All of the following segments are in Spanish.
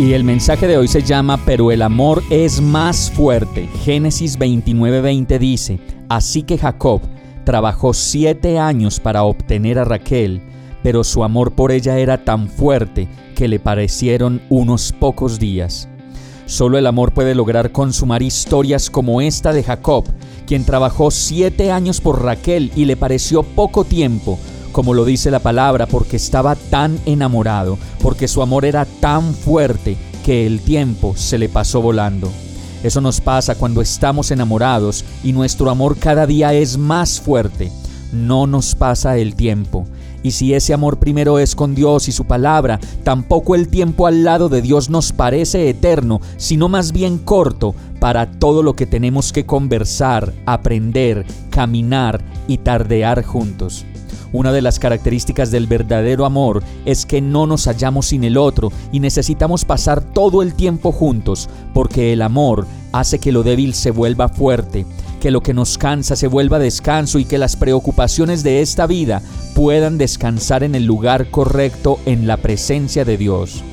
Y el mensaje de hoy se llama Pero el amor es más fuerte. Génesis 29:20 dice, Así que Jacob trabajó siete años para obtener a Raquel, pero su amor por ella era tan fuerte que le parecieron unos pocos días. Solo el amor puede lograr consumar historias como esta de Jacob, quien trabajó siete años por Raquel y le pareció poco tiempo, como lo dice la palabra, porque estaba tan enamorado, porque su amor era tan fuerte que el tiempo se le pasó volando. Eso nos pasa cuando estamos enamorados y nuestro amor cada día es más fuerte. No nos pasa el tiempo. Y si ese amor primero es con Dios y su palabra, tampoco el tiempo al lado de Dios nos parece eterno, sino más bien corto para todo lo que tenemos que conversar, aprender, caminar y tardear juntos. Una de las características del verdadero amor es que no nos hallamos sin el otro y necesitamos pasar todo el tiempo juntos, porque el amor hace que lo débil se vuelva fuerte, que lo que nos cansa se vuelva descanso y que las preocupaciones de esta vida puedan descansar en el lugar correcto en la presencia de Dios.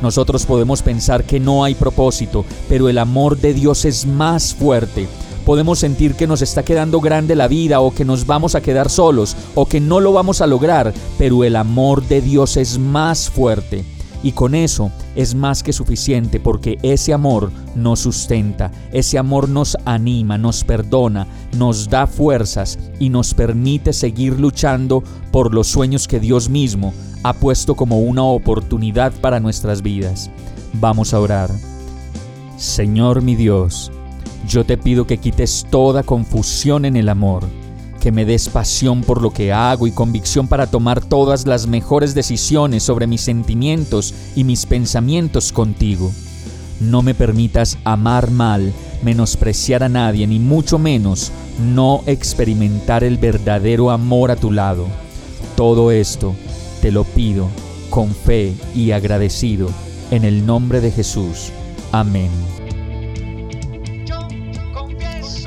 Nosotros podemos pensar que no hay propósito, pero el amor de Dios es más fuerte podemos sentir que nos está quedando grande la vida o que nos vamos a quedar solos o que no lo vamos a lograr, pero el amor de Dios es más fuerte. Y con eso es más que suficiente porque ese amor nos sustenta, ese amor nos anima, nos perdona, nos da fuerzas y nos permite seguir luchando por los sueños que Dios mismo ha puesto como una oportunidad para nuestras vidas. Vamos a orar. Señor mi Dios, yo te pido que quites toda confusión en el amor, que me des pasión por lo que hago y convicción para tomar todas las mejores decisiones sobre mis sentimientos y mis pensamientos contigo. No me permitas amar mal, menospreciar a nadie, ni mucho menos no experimentar el verdadero amor a tu lado. Todo esto te lo pido con fe y agradecido en el nombre de Jesús. Amén.